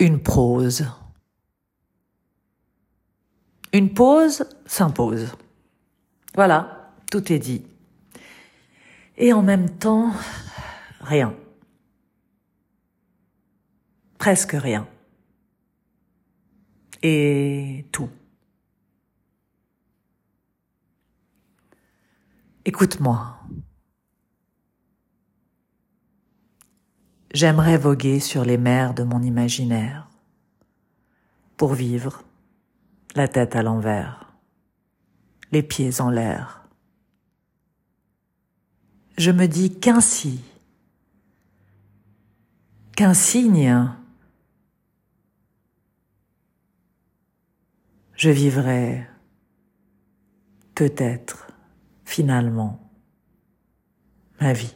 une prose. Une pause s'impose. Voilà, tout est dit. Et en même temps, rien. Presque rien. Et tout. Écoute-moi. J'aimerais voguer sur les mers de mon imaginaire pour vivre la tête à l'envers, les pieds en l'air. Je me dis qu'ainsi, qu'un signe, je vivrai peut-être finalement ma vie.